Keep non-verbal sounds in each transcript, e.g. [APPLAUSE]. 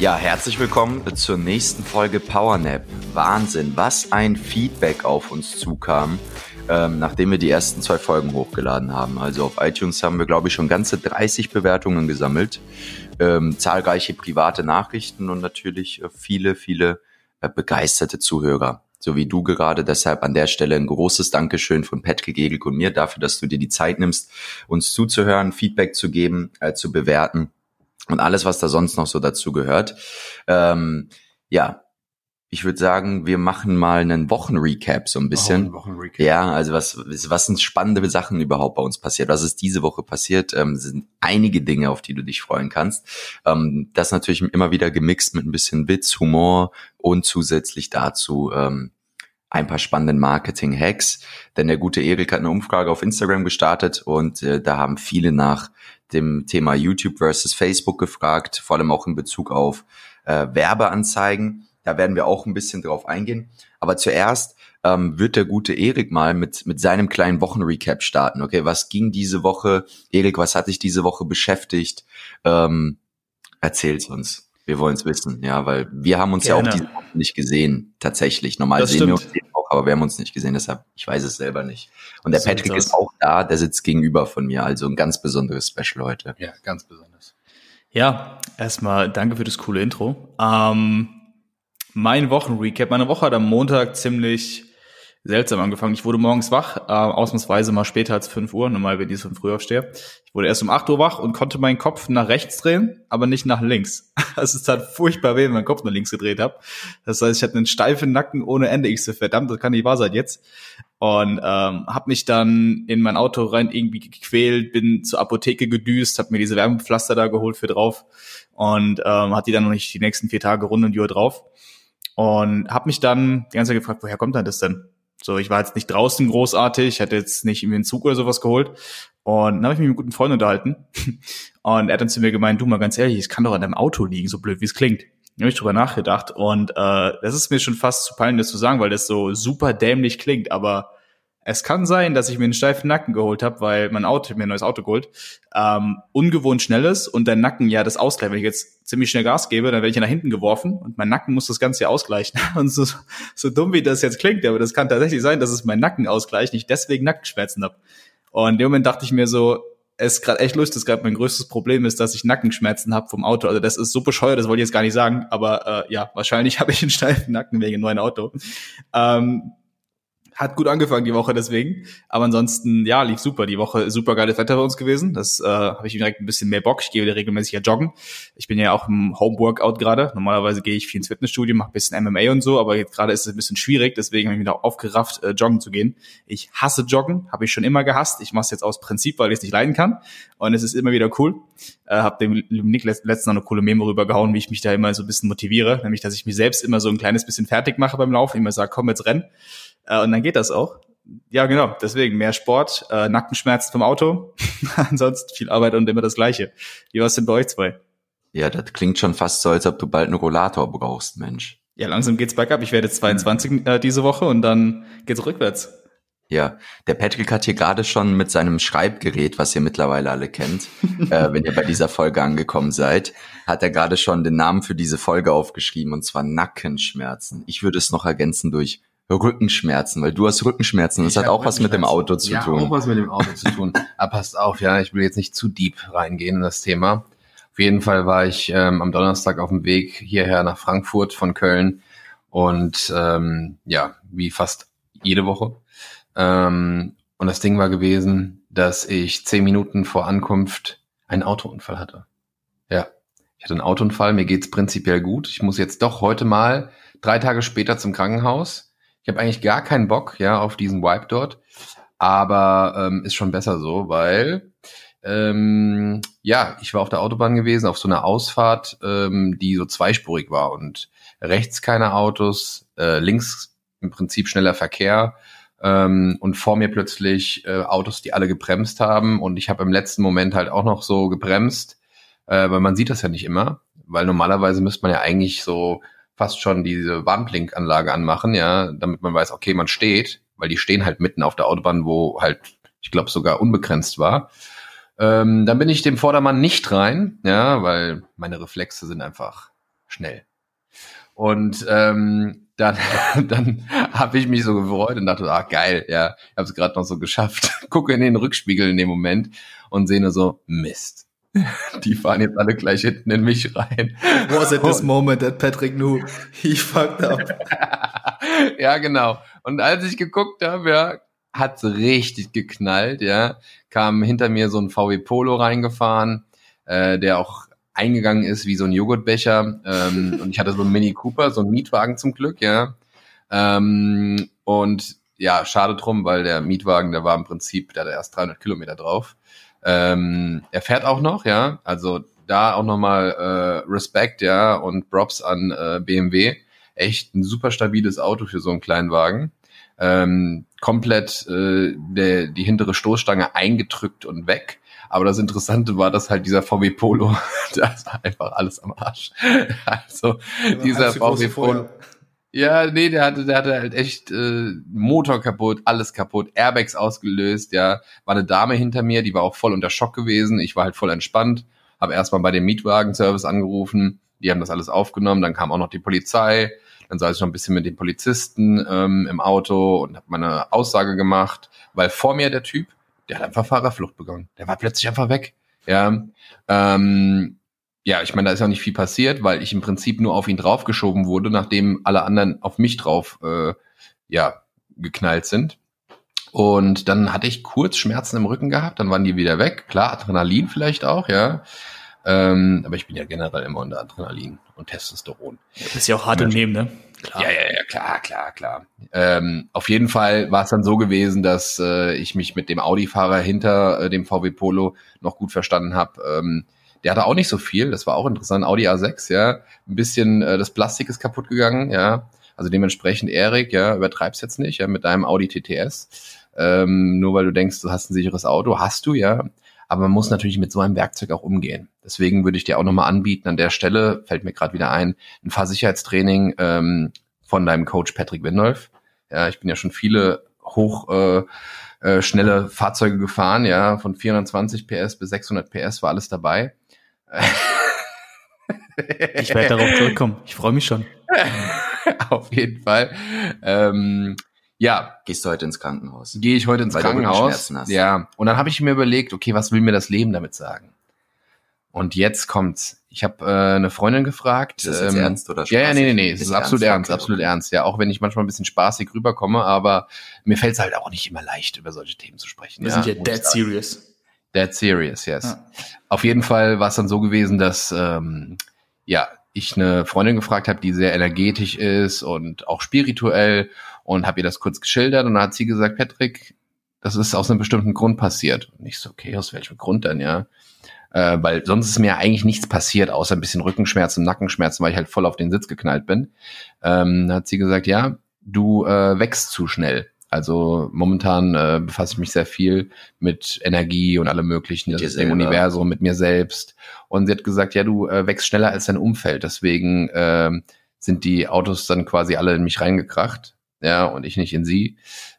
Ja, herzlich willkommen zur nächsten Folge PowerNap. Wahnsinn, was ein Feedback auf uns zukam, ähm, nachdem wir die ersten zwei Folgen hochgeladen haben. Also auf iTunes haben wir, glaube ich, schon ganze 30 Bewertungen gesammelt, ähm, zahlreiche private Nachrichten und natürlich äh, viele, viele äh, begeisterte Zuhörer. So wie du gerade. Deshalb an der Stelle ein großes Dankeschön von Patrick Egel und mir dafür, dass du dir die Zeit nimmst, uns zuzuhören, Feedback zu geben, äh, zu bewerten und alles, was da sonst noch so dazu gehört. Ähm, ja, ich würde sagen, wir machen mal einen Wochenrecap so ein bisschen. Oh, Wochenrecap. Ja, also was, was sind spannende Sachen überhaupt bei uns passiert? Was ist diese Woche passiert? Ähm, sind einige Dinge, auf die du dich freuen kannst. Ähm, das natürlich immer wieder gemixt mit ein bisschen Witz, Humor und zusätzlich dazu ähm, ein paar spannenden Marketing-Hacks. Denn der gute Erik hat eine Umfrage auf Instagram gestartet und äh, da haben viele nach dem Thema YouTube versus Facebook gefragt, vor allem auch in Bezug auf äh, Werbeanzeigen. Da werden wir auch ein bisschen drauf eingehen. Aber zuerst ähm, wird der gute Erik mal mit, mit seinem kleinen Wochenrecap starten. Okay, was ging diese Woche? Erik, was hat dich diese Woche beschäftigt? Ähm, erzähl's uns. Wir wollen es wissen, ja, weil wir haben uns Gerne. ja auch diese Woche nicht gesehen, tatsächlich. Normal das sehen stimmt. wir uns aber wir haben uns nicht gesehen, deshalb, ich weiß es selber nicht. Und der so Patrick ist auch da, der sitzt gegenüber von mir, also ein ganz besonderes Special heute. Ja, ganz besonders. Ja, erstmal danke für das coole Intro. Ähm, mein Wochenrecap. Meine Woche hat am Montag ziemlich seltsam angefangen. Ich wurde morgens wach, äh, ausnahmsweise mal später als 5 Uhr, normal wenn ich so früh aufstehe. Ich wurde erst um 8 Uhr wach und konnte meinen Kopf nach rechts drehen, aber nicht nach links. [LAUGHS] Also es tat furchtbar weh, wenn meinen Kopf nach links gedreht habe. Das heißt, ich hatte einen steifen Nacken ohne Ende. Ich so, verdammt, das kann nicht wahr sein jetzt. Und ähm, habe mich dann in mein Auto rein irgendwie gequält, bin zur Apotheke gedüst, habe mir diese Wärmepflaster da geholt für drauf und ähm, hatte die dann noch nicht die nächsten vier Tage rund und Uhr drauf. Und habe mich dann die ganze Zeit gefragt, woher kommt denn das denn? So, ich war jetzt nicht draußen großartig, hatte jetzt nicht irgendwie einen Zug oder sowas geholt. Und dann habe ich mich mit einem guten Freund unterhalten. [LAUGHS] Und er hat dann zu mir gemeint, du mal ganz ehrlich, es kann doch an deinem Auto liegen, so blöd wie es klingt. Da habe ich drüber nachgedacht. Und äh, das ist mir schon fast zu peinlich, das zu sagen, weil das so super dämlich klingt. Aber es kann sein, dass ich mir einen steifen Nacken geholt habe, weil mein Auto, mir ein neues Auto geholt, ähm, ungewohnt schnell ist und dein Nacken ja das ausgleicht. Wenn ich jetzt ziemlich schnell Gas gebe, dann werde ich nach hinten geworfen und mein Nacken muss das Ganze ja ausgleichen. [LAUGHS] Und so, so dumm wie das jetzt klingt, aber das kann tatsächlich sein, dass es mein Nacken ausgleicht, ich deswegen Nackenschmerzen habe. Und in dem Moment dachte ich mir so, es ist gerade echt lustig, dass gerade mein größtes Problem ist, dass ich Nackenschmerzen habe vom Auto. Also das ist so bescheuert, das wollte ich jetzt gar nicht sagen, aber äh, ja, wahrscheinlich [LAUGHS] habe ich einen steifen Nacken wegen neuen Auto. Ähm, hat gut angefangen die Woche deswegen. Aber ansonsten, ja, lief super. Die Woche super geiles Wetter bei uns gewesen. Das äh, habe ich direkt ein bisschen mehr Bock. Ich gehe wieder regelmäßig ja joggen. Ich bin ja auch im Homeworkout gerade. Normalerweise gehe ich viel ins Fitnessstudio, mache ein bisschen MMA und so, aber jetzt gerade ist es ein bisschen schwierig, deswegen habe ich mich da aufgerafft, äh, joggen zu gehen. Ich hasse Joggen, habe ich schon immer gehasst. Ich mache es jetzt aus Prinzip, weil ich es nicht leiden kann. Und es ist immer wieder cool. Äh, habe dem Nick letztens noch eine coole Memo rübergehauen, wie ich mich da immer so ein bisschen motiviere. Nämlich, dass ich mich selbst immer so ein kleines bisschen fertig mache beim Laufen. Immer sage, komm, jetzt renn. Äh, und dann geht das auch. Ja, genau. Deswegen mehr Sport, äh, Nackenschmerzen vom Auto. [LAUGHS] Ansonsten viel Arbeit und immer das Gleiche. Wie war es denn bei euch zwei? Ja, das klingt schon fast so, als ob du bald einen Rollator brauchst, Mensch. Ja, langsam geht's bergab. Ich werde 22 äh, diese Woche und dann geht's rückwärts. Ja, der Patrick hat hier gerade schon mit seinem Schreibgerät, was ihr mittlerweile alle kennt, äh, [LAUGHS] wenn ihr bei dieser Folge angekommen seid, hat er gerade schon den Namen für diese Folge aufgeschrieben und zwar Nackenschmerzen. Ich würde es noch ergänzen durch Rückenschmerzen, weil du hast Rückenschmerzen. Das ich hat auch was mit dem Auto zu ja, tun. Auch was mit dem Auto zu tun. Aber [LAUGHS] passt auf, ja, ich will jetzt nicht zu deep reingehen in das Thema. Auf jeden Fall war ich ähm, am Donnerstag auf dem Weg hierher nach Frankfurt von Köln und ähm, ja, wie fast jede Woche. Ähm, und das Ding war gewesen, dass ich zehn Minuten vor Ankunft einen Autounfall hatte. Ja, ich hatte einen Autounfall, mir geht's prinzipiell gut. Ich muss jetzt doch heute mal drei Tage später zum Krankenhaus ich habe eigentlich gar keinen Bock, ja, auf diesen Wipe dort. Aber ähm, ist schon besser so, weil ähm, ja, ich war auf der Autobahn gewesen, auf so einer Ausfahrt, ähm, die so zweispurig war und rechts keine Autos, äh, links im Prinzip schneller Verkehr ähm, und vor mir plötzlich äh, Autos, die alle gebremst haben und ich habe im letzten Moment halt auch noch so gebremst, äh, weil man sieht das ja nicht immer, weil normalerweise müsste man ja eigentlich so fast schon diese Warnblinkanlage anmachen, ja, damit man weiß, okay, man steht, weil die stehen halt mitten auf der Autobahn, wo halt, ich glaube, sogar unbegrenzt war. Ähm, dann bin ich dem Vordermann nicht rein, ja, weil meine Reflexe sind einfach schnell. Und ähm, dann, [LAUGHS] dann habe ich mich so gefreut und dachte, ah geil, ja, ich habe es gerade noch so geschafft. [LAUGHS] Gucke in den Rückspiegel in dem Moment und sehe nur so Mist. [LAUGHS] Die fahren jetzt alle gleich hinten in mich rein. Was it this moment that Patrick knew he fucked up? [LAUGHS] ja, genau. Und als ich geguckt habe, ja, hat's richtig geknallt, ja. Kam hinter mir so ein VW Polo reingefahren, äh, der auch eingegangen ist wie so ein Joghurtbecher. Ähm, [LAUGHS] und ich hatte so einen Mini Cooper, so einen Mietwagen zum Glück, ja. Ähm, und ja, schade drum, weil der Mietwagen, der war im Prinzip, der hatte erst 300 Kilometer drauf. Ähm, er fährt auch noch, ja. Also da auch nochmal äh, Respekt, ja, und Props an äh, BMW. Echt ein super stabiles Auto für so einen kleinen Wagen ähm, komplett äh, der, die hintere Stoßstange eingedrückt und weg. Aber das Interessante war, dass halt dieser VW Polo, [LAUGHS] das war einfach alles am Arsch. Also dieser VW Polo. Ja, nee, der hatte, der hatte halt echt äh, Motor kaputt, alles kaputt, Airbags ausgelöst, ja. War eine Dame hinter mir, die war auch voll unter Schock gewesen. Ich war halt voll entspannt, habe erstmal bei dem Mietwagenservice angerufen, die haben das alles aufgenommen, dann kam auch noch die Polizei, dann saß ich noch ein bisschen mit den Polizisten ähm, im Auto und habe meine Aussage gemacht, weil vor mir der Typ, der hat einfach Fahrerflucht begonnen. Der war plötzlich einfach weg. Ja, ähm, ja, ich meine, da ist auch nicht viel passiert, weil ich im Prinzip nur auf ihn draufgeschoben wurde, nachdem alle anderen auf mich drauf äh, ja geknallt sind. Und dann hatte ich kurz Schmerzen im Rücken gehabt, dann waren die wieder weg. Klar, Adrenalin vielleicht auch, ja. Ähm, aber ich bin ja generell immer unter Adrenalin und Testosteron. Das ist ja auch hart im Leben, ne? Klar. Ja, ja, ja, klar, klar, klar. Ähm, auf jeden Fall war es dann so gewesen, dass äh, ich mich mit dem Audi-Fahrer hinter äh, dem VW Polo noch gut verstanden habe. Ähm, der hatte auch nicht so viel, das war auch interessant. Audi A6, ja, ein bisschen äh, das Plastik ist kaputt gegangen, ja. Also dementsprechend, Erik, ja, übertreib's jetzt nicht, ja, mit deinem Audi TTS. Ähm, nur weil du denkst, du hast ein sicheres Auto, hast du, ja. Aber man muss natürlich mit so einem Werkzeug auch umgehen. Deswegen würde ich dir auch nochmal anbieten, an der Stelle, fällt mir gerade wieder ein, ein Fahrsicherheitstraining ähm, von deinem Coach Patrick Windolf. Ja, ich bin ja schon viele hoch äh, äh, schnelle Fahrzeuge gefahren, ja, von 420 PS bis 600 PS war alles dabei. Ich werde darauf zurückkommen. Ich freue mich schon. [LAUGHS] Auf jeden Fall. Ähm, ja. Gehst du heute ins Krankenhaus? Gehe ich heute ins Weil Krankenhaus. Du hast. Ja. Und dann habe ich mir überlegt, okay, was will mir das Leben damit sagen? Und jetzt kommt's. Ich habe äh, eine Freundin gefragt. Ist das jetzt ähm, ernst oder Ja, ja, nee, nee, nee, es Ist ist absolut ernst, Okay, absolut ernst. Ja, auch wenn ich manchmal ein bisschen spaßig rüberkomme, aber mir fällt es halt auch nicht immer leicht, über solche Themen zu sprechen. Wir sind ja dead serious. Dead serious, yes. Ja. Auf jeden Fall war es dann so gewesen, dass ähm, ja ich eine Freundin gefragt habe, die sehr energetisch ist und auch spirituell und habe ihr das kurz geschildert und dann hat sie gesagt, Patrick, das ist aus einem bestimmten Grund passiert. Und ich so, okay, aus welchem Grund denn, ja? Äh, weil sonst ist mir ja eigentlich nichts passiert, außer ein bisschen Rückenschmerzen, Nackenschmerzen, weil ich halt voll auf den Sitz geknallt bin. Ähm, hat sie gesagt, ja, du äh, wächst zu schnell. Also momentan äh, befasse ich mich sehr viel mit Energie und allem möglichen, Mit dem. Universum, mit mir selbst. Und sie hat gesagt, ja, du äh, wächst schneller als dein Umfeld. Deswegen äh, sind die Autos dann quasi alle in mich reingekracht, ja, und ich nicht in sie.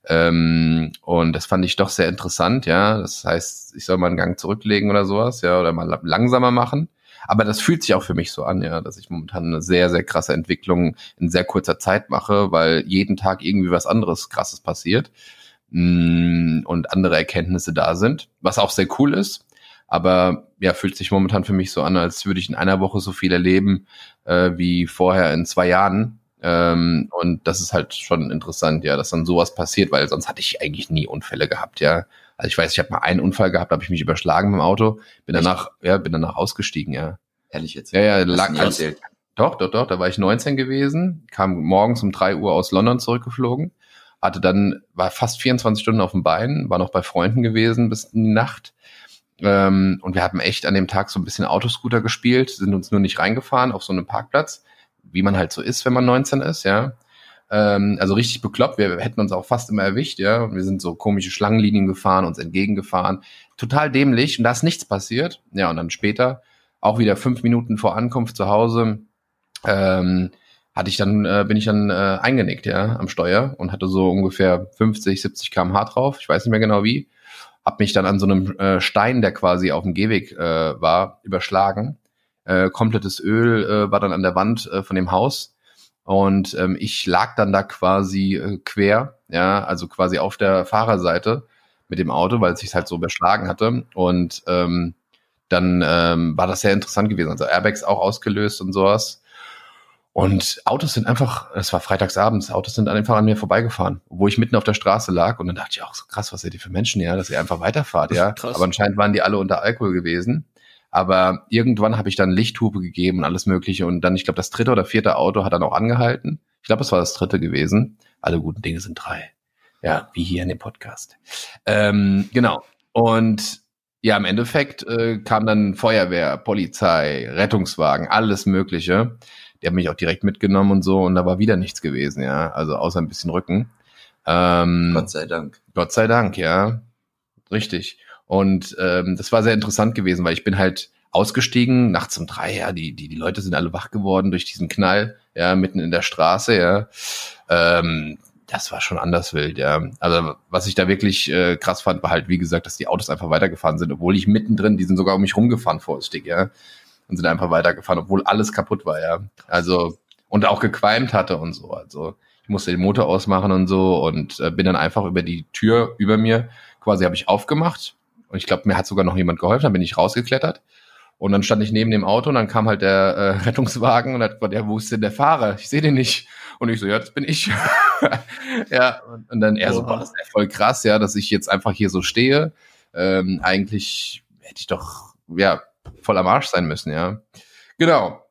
Ähm, und das fand ich doch sehr interessant, ja. Das heißt, ich soll mal einen Gang zurücklegen oder sowas, ja, oder mal la- langsamer machen. Aber das fühlt sich auch für mich so an, ja, dass ich momentan eine sehr, sehr krasse Entwicklung in sehr kurzer Zeit mache, weil jeden Tag irgendwie was anderes krasses passiert mm, und andere Erkenntnisse da sind, was auch sehr cool ist. Aber ja, fühlt sich momentan für mich so an, als würde ich in einer Woche so viel erleben äh, wie vorher in zwei Jahren. Ähm, und das ist halt schon interessant, ja, dass dann sowas passiert, weil sonst hatte ich eigentlich nie Unfälle gehabt, ja. Also ich weiß, ich habe mal einen Unfall gehabt, habe ich mich überschlagen mit dem Auto, bin Echt? danach, ja, bin danach ausgestiegen, ja. Ehrlich jetzt. Ja, ja, nie als, doch, doch, doch, da war ich 19 gewesen, kam morgens um 3 Uhr aus London zurückgeflogen, hatte dann, war fast 24 Stunden auf dem Bein, war noch bei Freunden gewesen bis in die Nacht, Ähm, und wir haben echt an dem Tag so ein bisschen Autoscooter gespielt, sind uns nur nicht reingefahren auf so einem Parkplatz, wie man halt so ist, wenn man 19 ist, ja. Ähm, also richtig bekloppt, wir hätten uns auch fast immer erwischt, ja. Und wir sind so komische Schlangenlinien gefahren, uns entgegengefahren. Total dämlich und da ist nichts passiert. Ja, und dann später, auch wieder fünf Minuten vor Ankunft zu Hause, ähm, hatte ich dann, äh, bin ich dann äh, eingenickt, ja, am Steuer und hatte so ungefähr 50, 70 km/h drauf. Ich weiß nicht mehr genau wie hab mich dann an so einem äh, Stein, der quasi auf dem Gehweg äh, war, überschlagen. Äh, komplettes Öl äh, war dann an der Wand äh, von dem Haus und ähm, ich lag dann da quasi äh, quer, ja, also quasi auf der Fahrerseite mit dem Auto, weil es sich halt so überschlagen hatte und ähm, dann ähm, war das sehr interessant gewesen. Also Airbags auch ausgelöst und sowas. Und Autos sind einfach, es war freitagsabends, Autos sind einfach an mir vorbeigefahren, wo ich mitten auf der Straße lag und dann dachte ich auch so krass, was seid ihr für Menschen, ja, dass ihr einfach weiterfahrt, [LAUGHS] ja. Krass. Aber anscheinend waren die alle unter Alkohol gewesen. Aber irgendwann habe ich dann Lichthupe gegeben und alles Mögliche und dann, ich glaube, das dritte oder vierte Auto hat dann auch angehalten. Ich glaube, es war das dritte gewesen. Alle guten Dinge sind drei. Ja, wie hier in dem Podcast. Ähm, genau. Und ja, im Endeffekt äh, kam dann Feuerwehr, Polizei, Rettungswagen, alles Mögliche die haben mich auch direkt mitgenommen und so und da war wieder nichts gewesen, ja. Also außer ein bisschen Rücken. Ähm, Gott sei Dank. Gott sei Dank, ja. Richtig. Und ähm, das war sehr interessant gewesen, weil ich bin halt ausgestiegen, nachts um drei, ja, die, die, die Leute sind alle wach geworden durch diesen Knall, ja, mitten in der Straße, ja. Ähm, das war schon anders wild, ja. Also was ich da wirklich äh, krass fand, war halt, wie gesagt, dass die Autos einfach weitergefahren sind, obwohl ich mittendrin, die sind sogar um mich rumgefahren vorsichtig, ja und sind einfach weitergefahren, obwohl alles kaputt war, ja. Also, und auch gequalmt hatte und so. Also, ich musste den Motor ausmachen und so und äh, bin dann einfach über die Tür über mir quasi habe ich aufgemacht und ich glaube, mir hat sogar noch jemand geholfen, dann bin ich rausgeklettert und dann stand ich neben dem Auto und dann kam halt der äh, [LAUGHS] Rettungswagen und hat gesagt, ja, wo ist denn der Fahrer? Ich sehe den nicht. Und ich so, ja, das bin ich. [LAUGHS] ja, und, und dann er so, boah, das ist ja voll krass, ja, dass ich jetzt einfach hier so stehe. Ähm, eigentlich hätte ich doch, ja, voll am Arsch sein müssen, ja. Genau.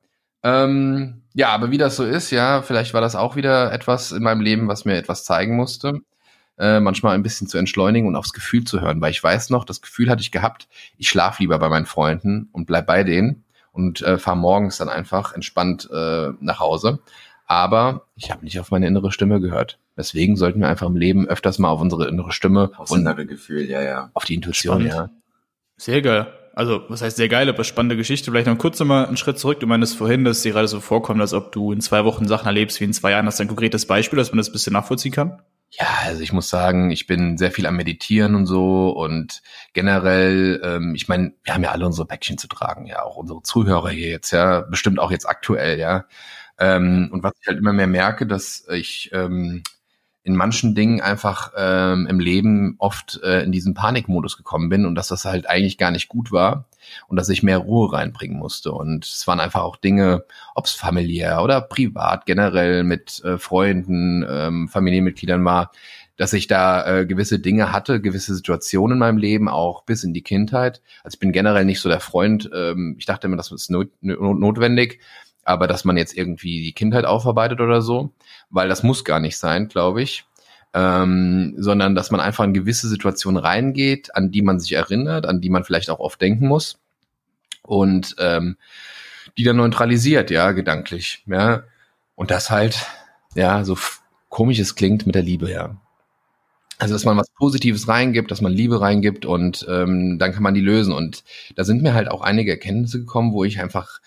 Ähm, ja, aber wie das so ist, ja, vielleicht war das auch wieder etwas in meinem Leben, was mir etwas zeigen musste. Äh, manchmal ein bisschen zu entschleunigen und aufs Gefühl zu hören, weil ich weiß noch, das Gefühl hatte ich gehabt, ich schlafe lieber bei meinen Freunden und bleib bei denen und äh, fahre morgens dann einfach entspannt äh, nach Hause. Aber ich habe nicht auf meine innere Stimme gehört. Deswegen sollten wir einfach im Leben öfters mal auf unsere innere Stimme Aufs und innere Gefühl, ja, ja. Auf die Intuition, Spannend. ja. Sehr geil also was heißt sehr geil, aber spannende Geschichte. Vielleicht noch kurz nochmal einen Schritt zurück. Du meinst vorhin, dass es dir gerade so vorkommt, als ob du in zwei Wochen Sachen erlebst wie in zwei Jahren. Hast du ein konkretes Beispiel, dass man das ein bisschen nachvollziehen kann? Ja, also ich muss sagen, ich bin sehr viel am Meditieren und so und generell, ähm, ich meine, wir haben ja alle unsere Päckchen zu tragen, ja, auch unsere Zuhörer hier jetzt, ja, bestimmt auch jetzt aktuell, ja. Ähm, und was ich halt immer mehr merke, dass ich ähm, in manchen Dingen einfach ähm, im Leben oft äh, in diesen Panikmodus gekommen bin und dass das halt eigentlich gar nicht gut war und dass ich mehr Ruhe reinbringen musste. Und es waren einfach auch Dinge, ob es familiär oder privat, generell mit äh, Freunden, ähm, Familienmitgliedern war, dass ich da äh, gewisse Dinge hatte, gewisse Situationen in meinem Leben, auch bis in die Kindheit. Also ich bin generell nicht so der Freund, ähm, ich dachte immer, das ist not notwendig, aber dass man jetzt irgendwie die Kindheit aufarbeitet oder so, weil das muss gar nicht sein, glaube ich. Ähm, sondern dass man einfach in gewisse Situationen reingeht, an die man sich erinnert, an die man vielleicht auch oft denken muss und ähm, die dann neutralisiert, ja, gedanklich, ja. Und das halt, ja, so komisch es klingt mit der Liebe, ja. Also, dass man was Positives reingibt, dass man Liebe reingibt und ähm, dann kann man die lösen. Und da sind mir halt auch einige Erkenntnisse gekommen, wo ich einfach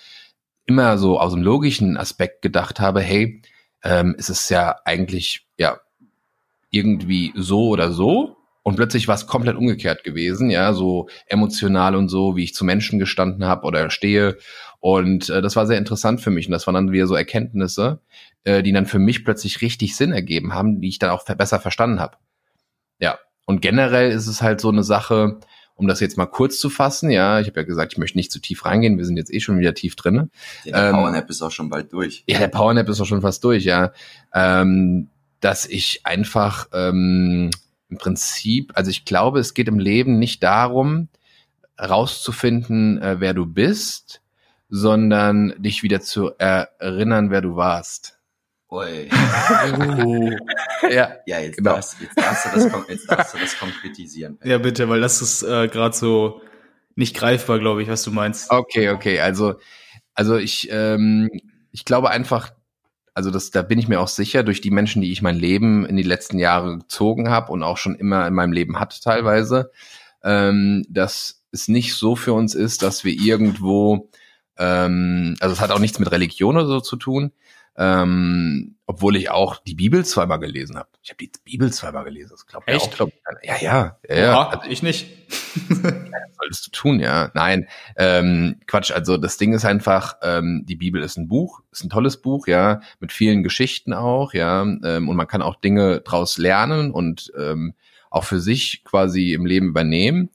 immer so aus dem logischen Aspekt gedacht habe, hey, ähm, es ist ja eigentlich ja irgendwie so oder so und plötzlich war es komplett umgekehrt gewesen, ja, so emotional und so, wie ich zu Menschen gestanden habe oder stehe und äh, das war sehr interessant für mich und das waren dann wieder so Erkenntnisse, äh, die dann für mich plötzlich richtig Sinn ergeben haben, die ich dann auch besser verstanden habe. Ja, und generell ist es halt so eine Sache, um das jetzt mal kurz zu fassen, ja, ich habe ja gesagt, ich möchte nicht zu tief reingehen, wir sind jetzt eh schon wieder tief drin. Ja, der ähm, Powernap ist auch schon bald durch. Ja, der Powernap ist auch schon fast durch, ja. Ähm, dass ich einfach ähm, im Prinzip, also ich glaube, es geht im Leben nicht darum, rauszufinden, äh, wer du bist, sondern dich wieder zu erinnern, wer du warst. Ui. Uh. ja, ja jetzt, genau. darfst, jetzt, darfst du das, jetzt darfst du das konkretisieren. Ja, bitte, weil das ist äh, gerade so nicht greifbar, glaube ich, was du meinst. Okay, okay. Also, also ich, ähm, ich glaube einfach, also das, da bin ich mir auch sicher, durch die Menschen, die ich mein Leben in die letzten Jahre gezogen habe und auch schon immer in meinem Leben hatte teilweise, ähm, dass es nicht so für uns ist, dass wir irgendwo, ähm, also es hat auch nichts mit Religion oder so zu tun, ähm, obwohl ich auch die Bibel zweimal gelesen habe. Ich habe die Bibel zweimal gelesen. Das glaubt Echt? ja auch, glaub, ja, ja, ja, ja. Oha, Also, ich nicht. [LAUGHS] solltest du tun, ja. Nein, ähm, Quatsch. Also das Ding ist einfach, ähm, die Bibel ist ein Buch, ist ein tolles Buch, ja, mit vielen Geschichten auch, ja, ähm, und man kann auch Dinge draus lernen und ähm, auch für sich quasi im Leben übernehmen.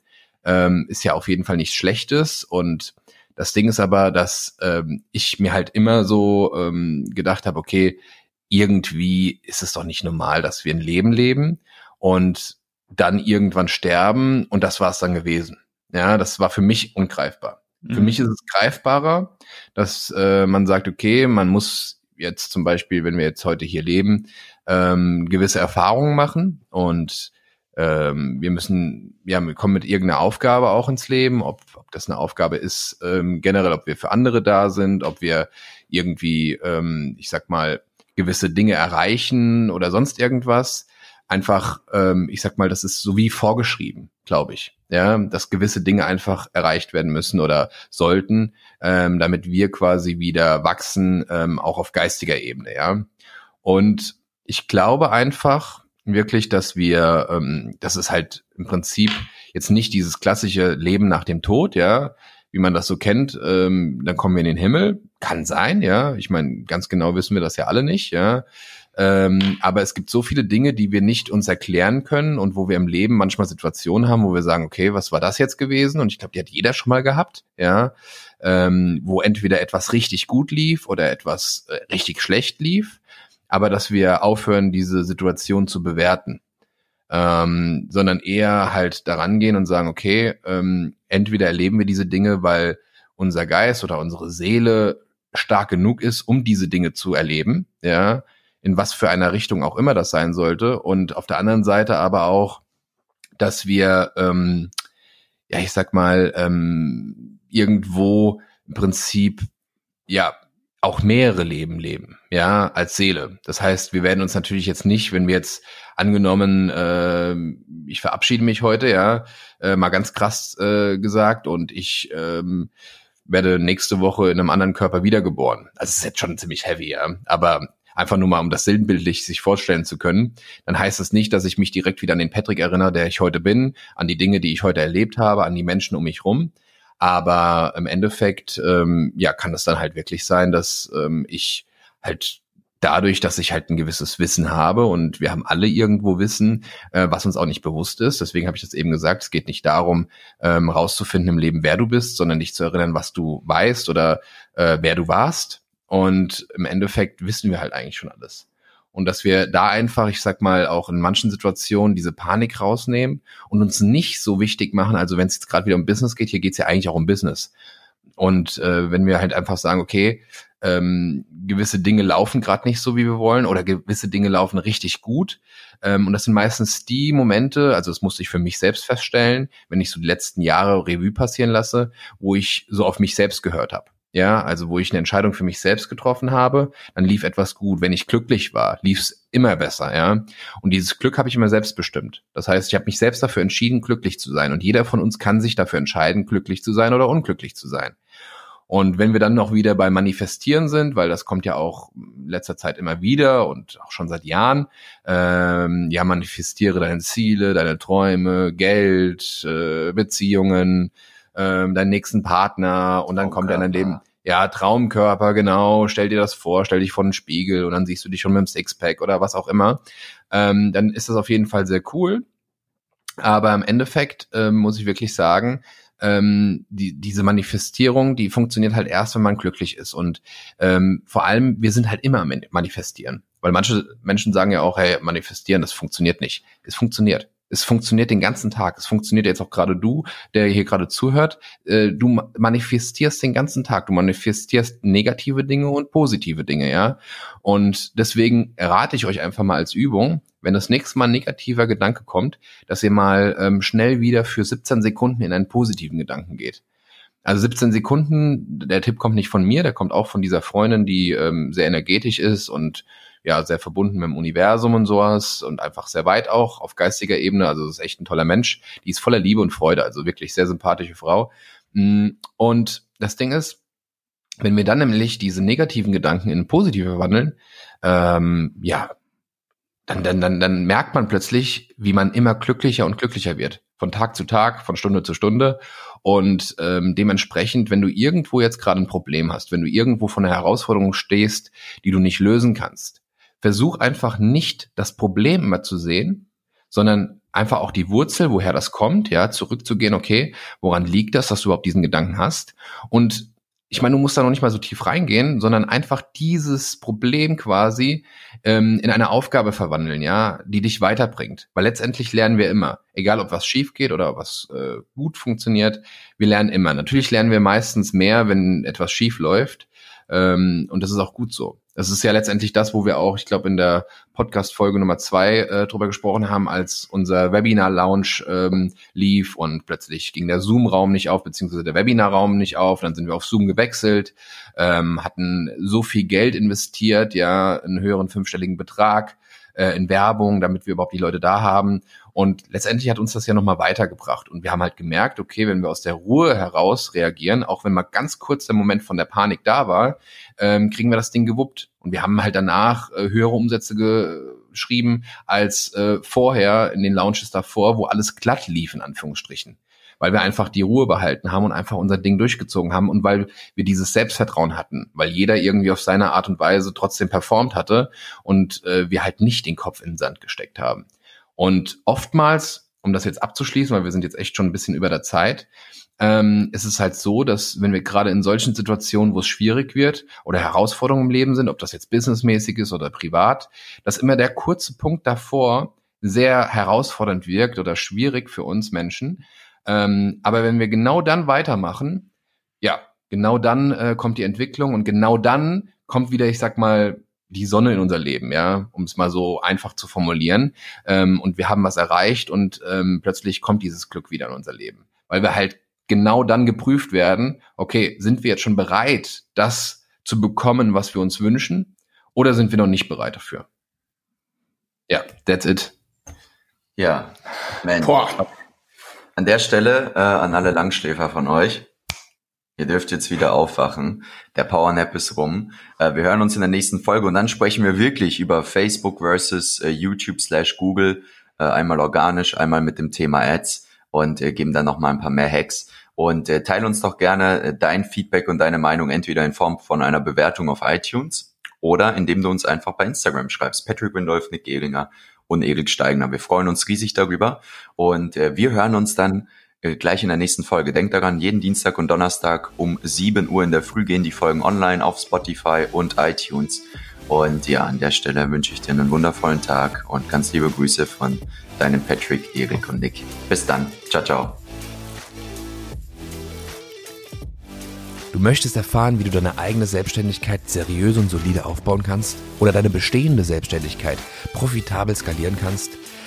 Ähm, ist ja auf jeden Fall nichts Schlechtes und das Ding ist aber, dass ähm, ich mir halt immer so ähm, gedacht habe, okay, irgendwie ist es doch nicht normal, dass wir ein Leben leben und dann irgendwann sterben und das war es dann gewesen. Ja, das war für mich ungreifbar. Für Mhm. mich ist es greifbarer, dass äh, man sagt, okay, man muss jetzt zum Beispiel, wenn wir jetzt heute hier leben, ähm, gewisse Erfahrungen machen und ähm, wir müssen, ja, wir kommen mit irgendeiner Aufgabe auch ins Leben, ob, ob das eine Aufgabe ist, ähm, generell, ob wir für andere da sind, ob wir irgendwie, ähm, ich sag mal, gewisse Dinge erreichen oder sonst irgendwas. Einfach, ähm, ich sag mal, das ist so wie vorgeschrieben, glaube ich. Ja, dass gewisse Dinge einfach erreicht werden müssen oder sollten, ähm, damit wir quasi wieder wachsen, ähm, auch auf geistiger Ebene, ja. Und ich glaube einfach wirklich, dass wir, ähm, das ist halt im Prinzip jetzt nicht dieses klassische Leben nach dem Tod, ja, wie man das so kennt, ähm, dann kommen wir in den Himmel. Kann sein, ja. Ich meine, ganz genau wissen wir das ja alle nicht, ja. Ähm, aber es gibt so viele Dinge, die wir nicht uns erklären können und wo wir im Leben manchmal Situationen haben, wo wir sagen, okay, was war das jetzt gewesen? Und ich glaube, die hat jeder schon mal gehabt, ja, ähm, wo entweder etwas richtig gut lief oder etwas äh, richtig schlecht lief, aber dass wir aufhören, diese Situation zu bewerten, ähm, sondern eher halt daran gehen und sagen, okay, ähm, entweder erleben wir diese Dinge, weil unser Geist oder unsere Seele stark genug ist, um diese Dinge zu erleben, ja, in was für einer Richtung auch immer das sein sollte. Und auf der anderen Seite aber auch, dass wir, ähm, ja, ich sag mal, ähm, irgendwo im Prinzip, ja, auch mehrere Leben leben, ja, als Seele. Das heißt, wir werden uns natürlich jetzt nicht, wenn wir jetzt angenommen, äh, ich verabschiede mich heute, ja, äh, mal ganz krass äh, gesagt, und ich ähm, werde nächste Woche in einem anderen Körper wiedergeboren. Also es ist jetzt schon ziemlich heavy, ja. Aber einfach nur mal, um das sinnbildlich sich vorstellen zu können, dann heißt es nicht, dass ich mich direkt wieder an den Patrick erinnere, der ich heute bin, an die Dinge, die ich heute erlebt habe, an die Menschen um mich rum. Aber im Endeffekt, ähm, ja, kann es dann halt wirklich sein, dass ähm, ich halt dadurch, dass ich halt ein gewisses Wissen habe und wir haben alle irgendwo Wissen, äh, was uns auch nicht bewusst ist. Deswegen habe ich das eben gesagt, es geht nicht darum, ähm, rauszufinden im Leben, wer du bist, sondern dich zu erinnern, was du weißt oder äh, wer du warst. Und im Endeffekt wissen wir halt eigentlich schon alles. Und dass wir da einfach, ich sag mal, auch in manchen Situationen diese Panik rausnehmen und uns nicht so wichtig machen. Also wenn es jetzt gerade wieder um Business geht, hier geht es ja eigentlich auch um Business. Und äh, wenn wir halt einfach sagen, okay, ähm, gewisse Dinge laufen gerade nicht so, wie wir wollen, oder gewisse Dinge laufen richtig gut. Ähm, und das sind meistens die Momente, also das musste ich für mich selbst feststellen, wenn ich so die letzten Jahre Revue passieren lasse, wo ich so auf mich selbst gehört habe. Ja, also wo ich eine Entscheidung für mich selbst getroffen habe, dann lief etwas gut. Wenn ich glücklich war, lief es immer besser, ja. Und dieses Glück habe ich immer selbst bestimmt. Das heißt, ich habe mich selbst dafür entschieden, glücklich zu sein. Und jeder von uns kann sich dafür entscheiden, glücklich zu sein oder unglücklich zu sein. Und wenn wir dann noch wieder bei Manifestieren sind, weil das kommt ja auch in letzter Zeit immer wieder und auch schon seit Jahren, ähm, ja, manifestiere deine Ziele, deine Träume, Geld, äh, Beziehungen, ähm, deinen nächsten Partner und dann kommt er in dein Leben. Ja, Traumkörper, genau. Stell dir das vor, stell dich vor den Spiegel und dann siehst du dich schon mit dem Sixpack oder was auch immer. Ähm, dann ist das auf jeden Fall sehr cool. Aber im Endeffekt ähm, muss ich wirklich sagen, ähm, die, diese Manifestierung, die funktioniert halt erst, wenn man glücklich ist. Und ähm, vor allem, wir sind halt immer am manifestieren. Weil manche Menschen sagen ja auch, hey, manifestieren, das funktioniert nicht. Es funktioniert. Es funktioniert den ganzen Tag. Es funktioniert jetzt auch gerade du, der hier gerade zuhört. Äh, du manifestierst den ganzen Tag. Du manifestierst negative Dinge und positive Dinge, ja. Und deswegen rate ich euch einfach mal als Übung, wenn das nächste Mal ein negativer Gedanke kommt, dass ihr mal ähm, schnell wieder für 17 Sekunden in einen positiven Gedanken geht. Also 17 Sekunden, der Tipp kommt nicht von mir, der kommt auch von dieser Freundin, die ähm, sehr energetisch ist und ja, sehr verbunden mit dem Universum und sowas und einfach sehr weit auch auf geistiger Ebene. Also ist echt ein toller Mensch. Die ist voller Liebe und Freude, also wirklich sehr sympathische Frau. Mm, und das Ding ist, wenn wir dann nämlich diese negativen Gedanken in positive verwandeln, ähm, ja, dann, dann, dann, dann merkt man plötzlich, wie man immer glücklicher und glücklicher wird. Von Tag zu Tag, von Stunde zu Stunde. Und ähm, dementsprechend, wenn du irgendwo jetzt gerade ein Problem hast, wenn du irgendwo von einer Herausforderung stehst, die du nicht lösen kannst, versuch einfach nicht das Problem immer zu sehen, sondern einfach auch die Wurzel, woher das kommt, ja, zurückzugehen, okay, woran liegt das, dass du überhaupt diesen Gedanken hast? Und ich meine, du musst da noch nicht mal so tief reingehen, sondern einfach dieses Problem quasi ähm, in eine Aufgabe verwandeln, ja, die dich weiterbringt. Weil letztendlich lernen wir immer, egal ob was schief geht oder was äh, gut funktioniert, wir lernen immer. Natürlich lernen wir meistens mehr, wenn etwas schief läuft. Ähm, und das ist auch gut so. Das ist ja letztendlich das, wo wir auch, ich glaube, in der Podcast-Folge Nummer zwei äh, drüber gesprochen haben, als unser Webinar-Lounge ähm, lief und plötzlich ging der Zoom-Raum nicht auf, beziehungsweise der Webinar-Raum nicht auf. Dann sind wir auf Zoom gewechselt, ähm, hatten so viel Geld investiert, ja, einen höheren fünfstelligen Betrag äh, in Werbung, damit wir überhaupt die Leute da haben. Und letztendlich hat uns das ja nochmal weitergebracht. Und wir haben halt gemerkt, okay, wenn wir aus der Ruhe heraus reagieren, auch wenn mal ganz kurz der Moment von der Panik da war, ähm, kriegen wir das Ding gewuppt. Und wir haben halt danach äh, höhere Umsätze geschrieben als äh, vorher in den Launches davor, wo alles glatt lief, in Anführungsstrichen weil wir einfach die Ruhe behalten haben und einfach unser Ding durchgezogen haben und weil wir dieses Selbstvertrauen hatten, weil jeder irgendwie auf seine Art und Weise trotzdem performt hatte und äh, wir halt nicht den Kopf in den Sand gesteckt haben. Und oftmals, um das jetzt abzuschließen, weil wir sind jetzt echt schon ein bisschen über der Zeit, ähm, ist es halt so, dass wenn wir gerade in solchen Situationen, wo es schwierig wird oder Herausforderungen im Leben sind, ob das jetzt businessmäßig ist oder privat, dass immer der kurze Punkt davor sehr herausfordernd wirkt oder schwierig für uns Menschen, ähm, aber wenn wir genau dann weitermachen, ja, genau dann äh, kommt die Entwicklung und genau dann kommt wieder, ich sag mal, die Sonne in unser Leben, ja, um es mal so einfach zu formulieren. Ähm, und wir haben was erreicht und ähm, plötzlich kommt dieses Glück wieder in unser Leben. Weil wir halt genau dann geprüft werden, okay, sind wir jetzt schon bereit, das zu bekommen, was wir uns wünschen, oder sind wir noch nicht bereit dafür? Ja, that's it. Ja, Mensch. Boah. An der Stelle äh, an alle Langschläfer von euch. Ihr dürft jetzt wieder aufwachen. Der Power Nap ist rum. Äh, wir hören uns in der nächsten Folge und dann sprechen wir wirklich über Facebook versus äh, YouTube slash Google. Äh, einmal organisch, einmal mit dem Thema Ads und geben dann noch mal ein paar mehr Hacks. Und teile uns doch gerne dein Feedback und deine Meinung entweder in Form von einer Bewertung auf iTunes oder indem du uns einfach bei Instagram schreibst. Patrick Windolf, Nick Gehlinger und Erik Steigner. Wir freuen uns riesig darüber und wir hören uns dann äh, gleich in der nächsten Folge. Denkt daran, jeden Dienstag und Donnerstag um 7 Uhr in der Früh gehen die Folgen online auf Spotify und iTunes. Und ja, an der Stelle wünsche ich dir einen wundervollen Tag und ganz liebe Grüße von deinem Patrick, Erik und Nick. Bis dann. Ciao, ciao. Du möchtest erfahren, wie du deine eigene Selbstständigkeit seriös und solide aufbauen kannst oder deine bestehende Selbstständigkeit profitabel skalieren kannst?